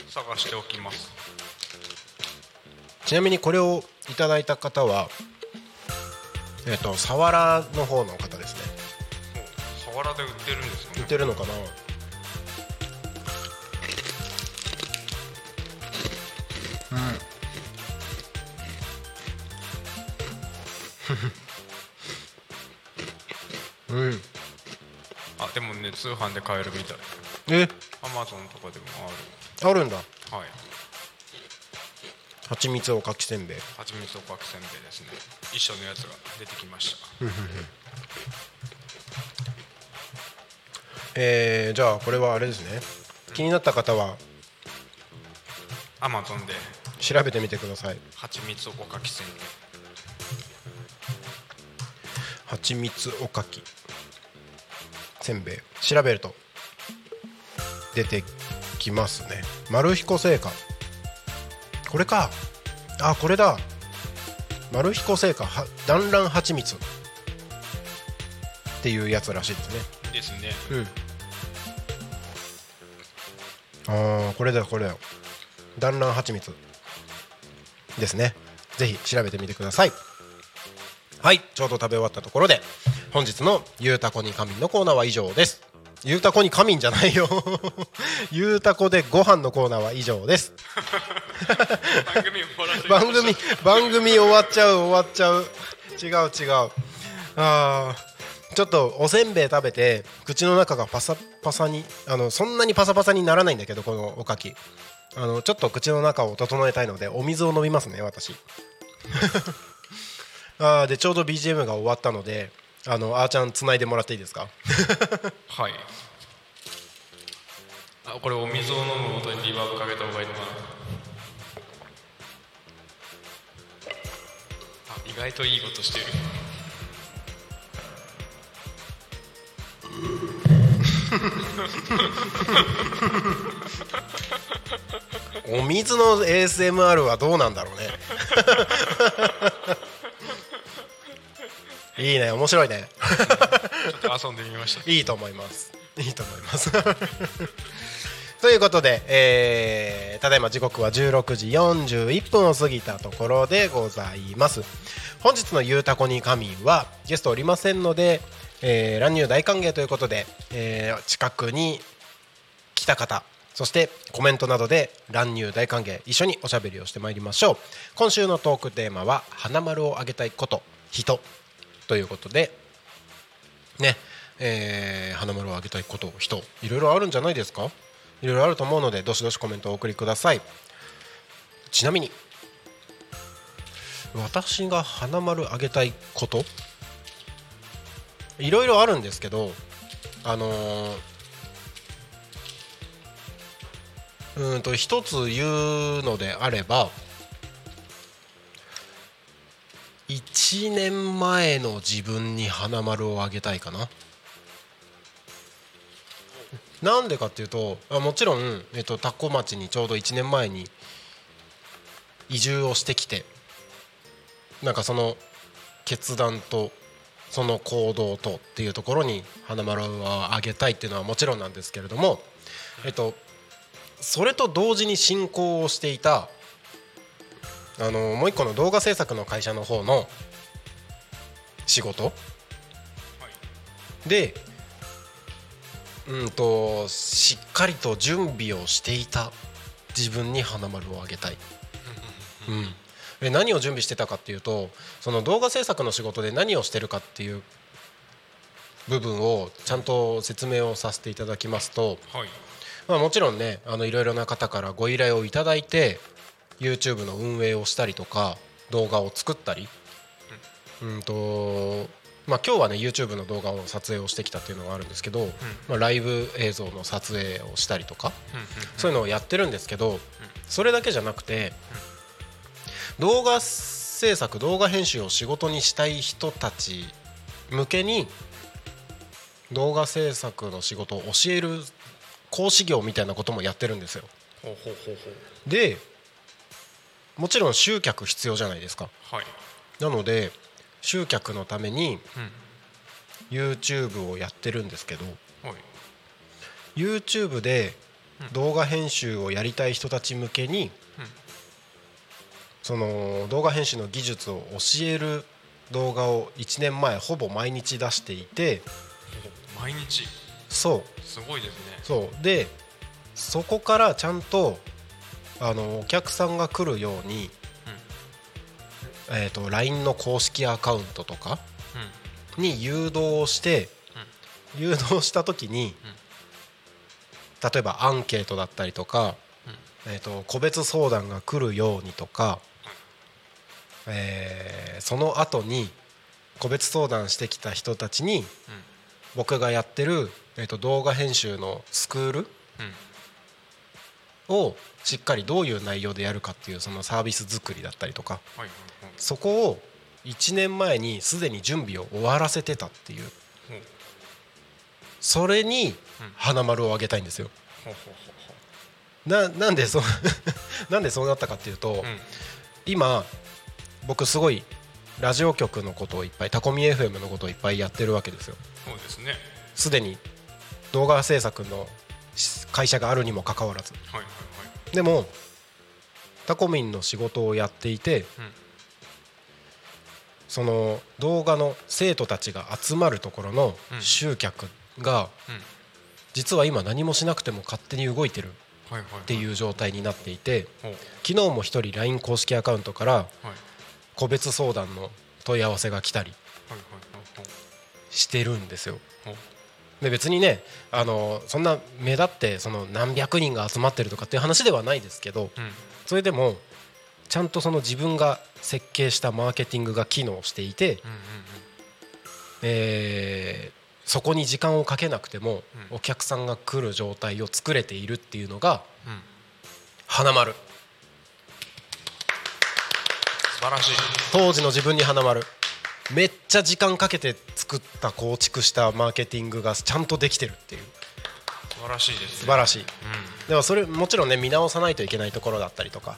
探しておきます。ちなみにこれをいただいた方はえっ、とサワラの方の方ですね。サワラで売ってるんです売っねてるのかな通販で買えるみたい。え？アマゾンとかでもある。んだ。あるはい。蜂蜜おかきせんべい。蜂蜜おかきせんべいですね。一緒のやつが出てきました。えー、じゃあこれはあれですね。気になった方はアマゾンで。調べてみてください。蜂蜜おかきせんべい。蜂蜜おかきせんべい調べると出てきますね。丸彦製菓。これか。あこれだ。丸彦製菓は団らん蜂蜜。っていうやつらしいですね。ですね。うん。ああこれだよこれだ。よ団らん蜂蜜。ですね。ぜひ調べてみてください。はいちょうど食べ終わったところで本日の「ゆうたこに仮眠」のコーナーは以上です。ゆうたこに仮眠じゃないよ。ゆうたこでご飯のコーナーは以上です。番組番組番組終わっちゃう終わっちゃう。違う違う。あーちょっとおせんべい食べて口の中がパサパサにあのそんなにパサパサにならないんだけどこのおかき。あのちょっと口の中を整えたいのでお水を飲みますね私。あーでちょうど BGM が終わったのであのあーちゃんつないでもらっていいですか？はい。あこれお水を飲む音にリバーブかけた方がいいのかな。あ意外といいことしてる。お水の ASMR はどうなんだろうね いいね。面白いね。ちょっと遊んでみました。いいと思います。いいと思います。ということで、えーただいま時刻は16時41分を過ぎたところでございます。本日の「ゆうたこに仮眠」はゲストおりませんので、えー乱入大歓迎ということで、えー近くに来た方そしてコメントなどで乱入大歓迎一緒におしゃべりをしてまいりましょう。今週のトークテーマは「花丸をあげたいこと人」ということでねえー花丸をあげたいこと人いろいろあるんじゃないですか？いろいろあると思うのでどしどしコメントをお送りください。ちなみに私が花丸あげたいこといろいろあるんですけどあのーうんと一つ言うのであれば1年前の自分に花丸をあげたいかな。なんでかっていうともちろん、えっと、タコ町にちょうど1年前に移住をしてきてなんかその決断とその行動とっていうところに花丸はあげたいっていうのはもちろんなんですけれども、えっと、それと同時に進行をしていたあのもう一個の動画制作の会社の方の仕事、でうんとしっかりと準備をしていた自分に花丸をあげたい。うん。で何を準備してたかっていうとその動画制作の仕事で何をしてるかっていう部分をちゃんと説明をさせていただきますと、はい。まあ、もちろんねあのいろいろな方からご依頼をいただいて YouTube の運営をしたりとか動画を作ったり、うん。とまあ、今日はね YouTube の動画を撮影をしてきたっていうのがあるんですけど、まあ、ライブ映像の撮影をしたりとか、そういうのをやってるんですけど、それだけじゃなくて、動画制作動画編集を仕事にしたい人たち向けに動画制作の仕事を教える講師業みたいなこともやってるんですよ。ほうほうほうほう。でもちろん集客必要じゃないですか。はい。なので集客のためにうん。YouTube をやってるんですけどはい。YouTube で動画編集をやりたい人たち向けに、うん。その動画編集の技術を教える動画を1年前ほぼ毎日出していて毎日。そう。すごいですね。そう。でそこからちゃんとあのお客さんが来るように、えー、と LINE の公式アカウントとかに誘導をして、誘導した時に、例えばアンケートだったりとか、えー、と個別相談が来るようにとか、えーその後に個別相談してきた人たちに、僕がやってる、えー、と動画編集のスクールをしっかりどういう内容でやるかっていうそのサービス作りだったりとかそこを1年前にすでに準備を終わらせてたっていう。それに花丸をあげたいんですよ。ななんでそう なんでそうなったかっていうと、今僕すごいラジオ局のことをいっぱいタコミ FM のことをいっぱいやってるわけですよ。そうですね。すでに動画制作の会社があるにもかかわらず。はいはいはい。でもタコミンの仕事をやっていて、うん。その動画の生徒たちが集まるところのうん。集客がうん。実は今何もしなくても勝手に動いてるっていう状態になっていて昨日も一人 LINE 公式アカウントからはい。個別相談の問い合わせが来たりはいはいはい。してるんですよ。で別にねあのそんな目立ってその何百人が集まってるとかっていう話ではないですけどうん。それでもちゃんとその自分が設計したマーケティングが機能していて、えーそこに時間をかけなくてもうん。お客さんが来る状態を作れているっていうのが花丸。素晴らしい。当時の自分に花丸めっちゃ時間かけて作った構築したマーケティングがちゃんとできてるっていう。素晴らしいですね。素晴らしい。うん。でもそれもちろんね見直さないといけないところだったりとか。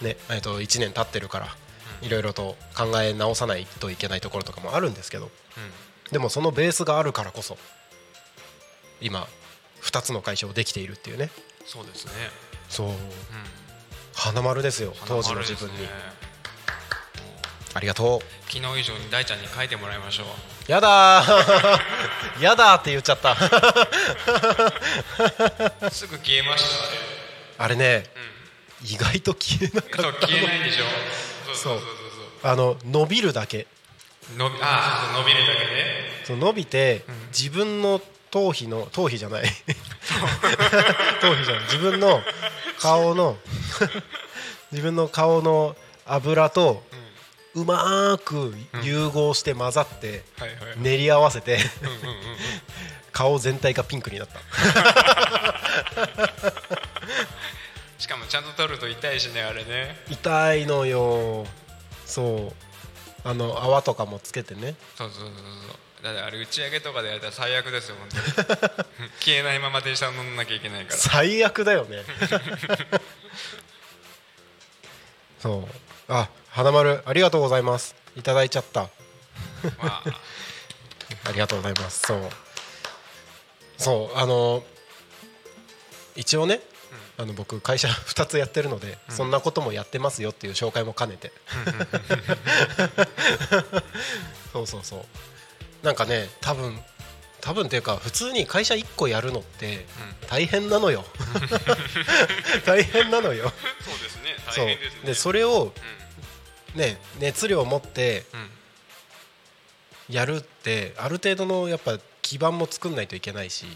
うん。ねえー、と1年経ってるからいろいろと考え直さないといけないところとかもあるんですけど。でもそのベースがあるからこそ今2つの会社をできているっていうね。そうですね。そう。うん。花丸ですよ当時の自分に、ありがとう。昨日以上に大ちゃんに書いてもらいましょう。やだー。やだーって言っちゃった。すぐ消えましたね。あれね、意外と消えなかった消えないでしょ。そう。そうそうあの伸びるだけ。伸びあそう伸びるだけね。そう伸びて、自分の頭皮の頭皮じゃない。頭皮じゃない。自分の顔の 自分の顔の油とうまーく融合して混ざって練り合わせて顔全体がピンクになった。しかもちゃんと取ると痛いしねあれね。痛いのよ。そう。あの泡とかもつけてね。そうそうそうそう。だってあれ打ち上げとかでやったら最悪ですよ本当に。消えないまま電車乗んなきゃいけないから。最悪だよね。そう。あ花丸ありがとうございます。いただいちゃった。わあ。ありがとうございます。そう。そうあの一応ね、あの僕会社 2つやってるので、そんなこともやってますよっていう紹介も兼ねて。そうそうそう。なんかね多分多分っていうか普通に会社1個やるのって大変なのよ。大変なのよ。そうですね。そう。大変ですね。でそれをね熱量を持ってやるってある程度のやっぱ基盤も作んないといけないし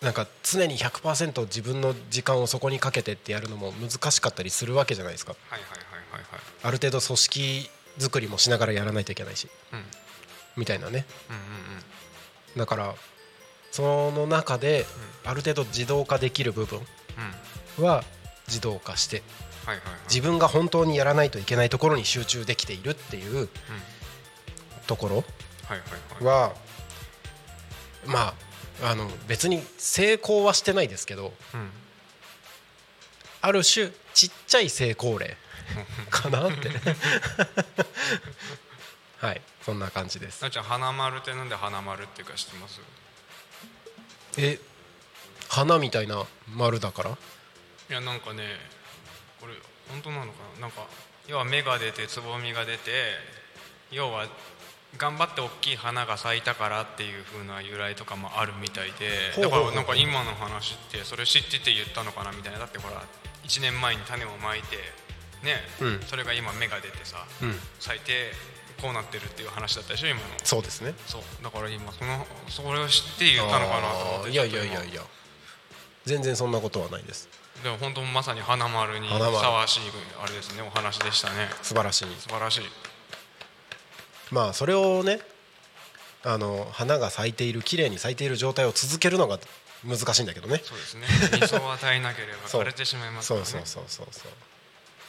なんか常に100%自分の時間をそこにかけてってやるのも難しかったりするわけじゃないですか。はいはいはいはいはい。ある程度組織作りもしながらやらないといけないしうん。みたいなね。うんうんだからその中である程度自動化できる部分は自動化して自分が本当にやらないといけないところに集中できているっていうところはいはいはい。はまああの別に成功はしてないですけどうん。ある種ちっちゃい成功例 かなって。はいそんな感じです。なっちゃん花丸ってなんで花丸っていうか知ってます？え花みたいな丸だから？いやなんかねこれ本当なのかな？なんか要は芽が出てつぼみが出て要は頑張って大きい花が咲いたからっていう風な由来とかもあるみたいでだからなんか今の話ってそれ知ってて言ったのかなみたいな。だってほら1年前に種をまいてね、うん。それが今芽が出てさ、うん。咲いてこうなってるっていう話だったでしょ今の。そうですね。そう。だから今そのそれを知って言ったのかなと思っていやいやいやいや。全然そんなことはないですでも本当まさに花丸にふさわしいあれですねお話でしたね。素晴らしい。素晴らしい。まあそれをねあの花が咲いている綺麗に咲いている状態を続けるのが難しいんだけどね。そうですね。水を与えなければ そう。枯れてしまいますからね。そうそうそうそうそう。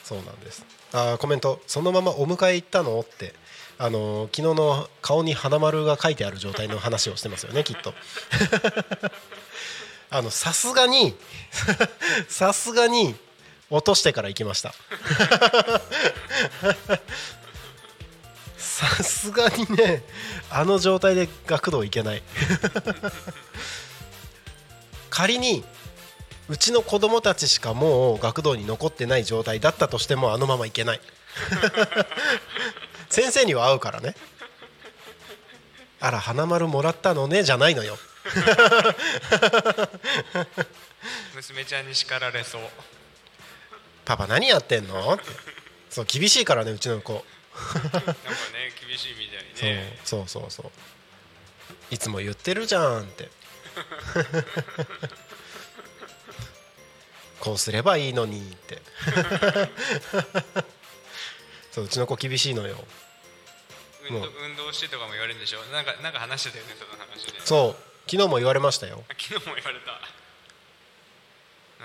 そうなんです。あーコメントそのままお迎え行ったの？って。あのー昨日の顔に花丸が書いてある状態の話をしてますよねきっと あのさすがに さすがに落としてから行きました。さすがにねあの状態で学童行けない。仮にうちの子供たちしかもう学童に残ってない状態だったとしてもあのままいけない。先生には会うからねあら花丸もらったのねじゃないのよ 娘ちゃんに叱られそう。パパ何やってんの？ってそう厳しいからねうちの子。なんかね厳しいみたいね。そうそうそう。そういつも言ってるじゃんって。こうすればいいのにって。そううちの子厳しいのよ。運動してとかも言われるんでしょ？なんかなんか話してたよねその話で。そう昨日も言われましたよ。あ昨日も言われた。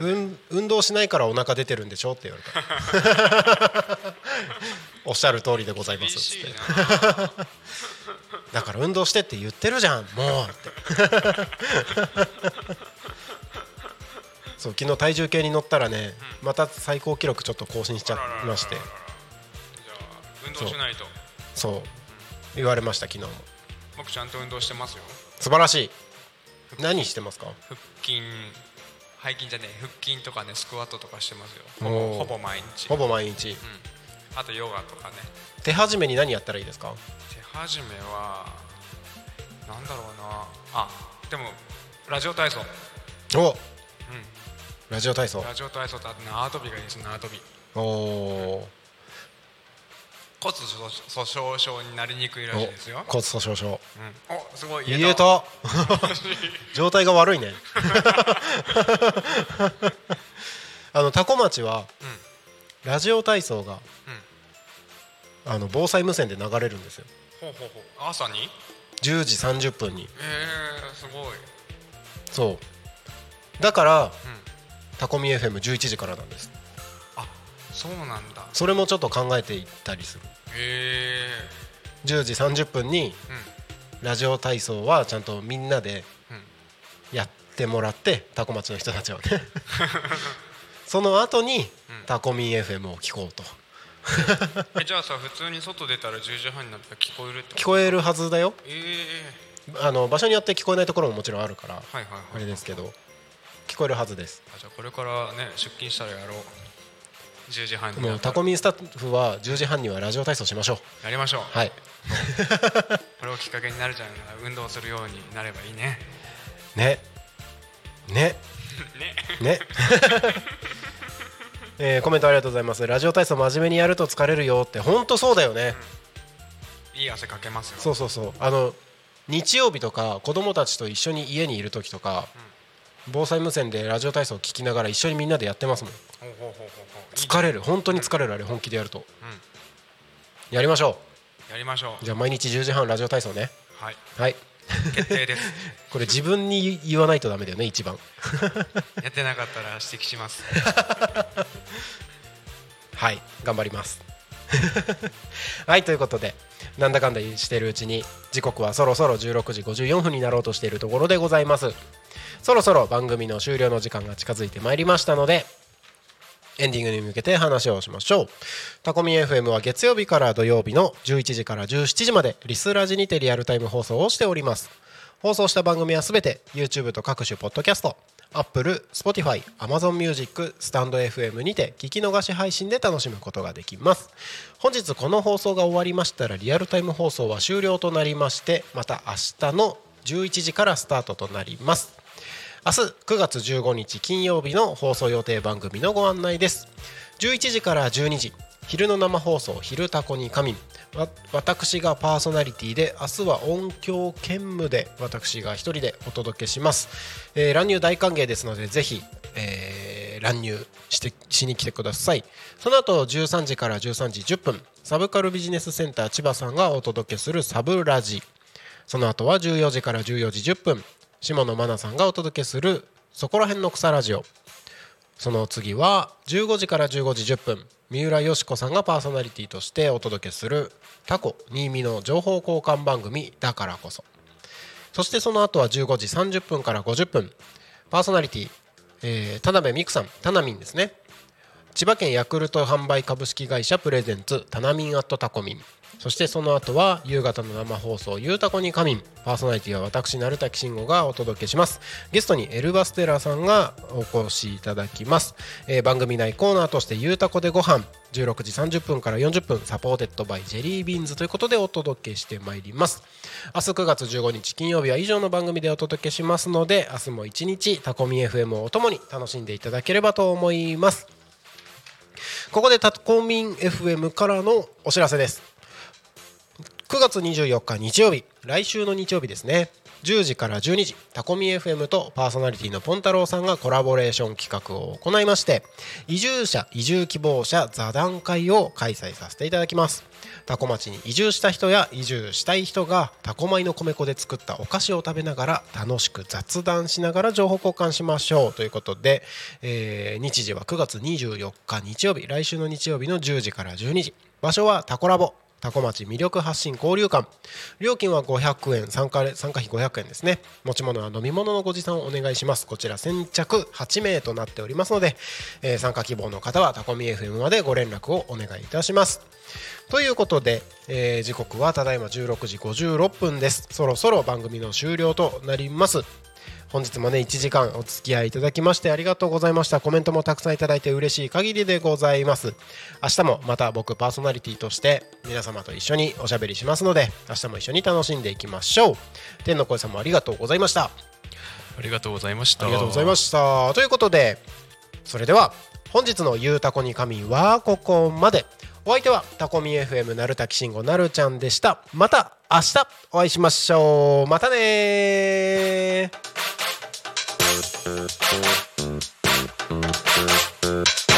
運運動しないからお腹出てるんでしょ？って言われた。おっしゃる通りでございますって。な。だから運動してって言ってるじゃんもうって。そう昨日体重計に乗ったらね、また最高記録ちょっと更新しちゃいまして。運動しないと。そう。言われました昨日も。僕ちゃんと運動してますよ。素晴らしい何してますか？腹筋背筋じゃねえ腹筋とかねスクワットとかしてますよ。ほぼほぼ毎日。ほぼ毎日。あとヨガとかね。手始めに何やったらいいですか？手始めはなんだろうな。あでもラジオ体操。お！ラジオ体操。ラジオ体操とあと縄跳びがいいです縄跳び。おお骨粗しょう症になりにくいらしいですよ、骨粗しょう症。うん、おすごい言えた。状態が悪いね。あの多古町は、ラジオ体操が、あの防災無線で流れるんですよ。ほうほうほう。朝に？10時30分に。えー、すごい。そう。だから、タコミ FM11 時からなんです。そうなんだ。それもちょっと考えていったりする10時30分に、ラジオ体操はちゃんとみんなでやってもらってタコ町の人たちはね。その後に、タコミ FM を聞こうと。えじゃあさ普通に外出たら10時半になったら聞こえるって聞こえるはずだよ。ええあの場所によって聞こえないところももちろんあるからはいはいはい。あれですけど聞こえるはずです。あじゃあこれからね出勤したらやろう10時半に。もうタコミンスタッフは10時半にはラジオ体操しましょう。やりましょう。はい。これをきっかけになるじゃん。運動するようになればいいね。ね。ね。ね。ね。えーコメントありがとうございます。ラジオ体操真面目にやると疲れるよって。本当そうだよね、いい汗かけますよ。そうそうそう。あの日曜日とか子供たちと一緒に家にいる時とか、防災無線でラジオ体操を聞きながら一緒にみんなでやってますもん疲れる。本当に疲れるあれ本気でやると、やりましょやりましょう。じゃあ毎日10時半ラジオ体操ね。うはい。はい。決定です。これ自分に言わないとダメだよね一番。やってなかったら指摘します。はい。頑張ります。はいということでなんだかんだしているうちに時刻はそろそろ16時54分になろうとしているところでございます。そろそろ番組の終了の時間が近づいてまいりましたのでエンディングに向けて話をしましょう。タコミ FM は月曜日から土曜日の11時から17時までリスラジにてリアルタイム放送をしております。放送した番組はすべて YouTube と各種ポッドキャスト Apple、Spotify、Amazon Music、スタンド FM にて聞き逃し配信で楽しむことができます。本日この放送が終わりましたらリアルタイム放送は終了となりましてまた明日の11時からスタートとなります。明日9月15日金曜日の放送予定番組のご案内です。11時から12時昼の生放送「昼タコに仮眠」わ私がパーソナリティで明日は音響兼務で私が一人でお届けします、えー乱入大歓迎ですのでぜひ、えー乱入してしに来てください。その後13時から13時10分サブカルビジネスセンター千葉さんがお届けするサブラジ。その後は14時から14時10分下野真奈さんがお届けするそこら辺の草ラジオ。その次は15時から15時10分三浦よし子さんがパーソナリティとしてお届けするタコ新見の情報交換番組だからこそ。そしてその後は15時30分から50分パーソナリティ、えー田辺美久さんタナミンですね。千葉県ヤクルト販売株式会社 presents タナミン at タコミン。そしてその後は夕方の生放送「ゆうたこにかみん」パーソナリティは私鳴滝慎吾がお届けします。ゲストにエルバステラさんがお越しいただきます、えー番組内コーナーとして「ゆうたこでご飯16時30分から40分 supported by Jelly Beans ということでお届けしてまいります。明日9月15日金曜日は以上の番組でお届けしますので明日も一日タコミ FM をお供に楽しんでいただければと思います。ここでタコミン FM からのお知らせです。9月24日日曜日。来週の日曜日ですね。10時から12時タコミ FM とパーソナリティのポンタロウさんがコラボレーション企画を行いまして移住者移住希望者座談会を開催させていただきます。タコ町に移住した人や移住したい人がタコ米の米粉で作ったお菓子を食べながら楽しく雑談しながら情報交換しましょう。ということで、えー日時は9月24日日曜日。来週の日曜日の10時から12時。場所はタコラボ。タコ町魅力発信交流館。料金は500円参加参加費500円ですね。持ち物は飲み物のご持参をお願いします。こちら先着8名となっておりますので、えー参加希望の方はタコミ FM までご連絡をお願いいたします。ということで、えー時刻はただいま16時56分です。そろそろ番組の終了となります。本日もね1時間お付き合いいただきましてありがとうございました。コメントもたくさんいただいて嬉しい限りでございます。明日もまた僕パーソナリティとして皆様と一緒におしゃべりしますので明日も一緒に楽しんでいきましょう。天の声さんもありがとうございました。ありがとうございました。ありがとうございました。ということでそれでは本日の「ゆうたこに神」はここまで。お相手はタコミ FM なるたきしんごなるちゃんでした。また明日お会いしましょう。またね Thank you.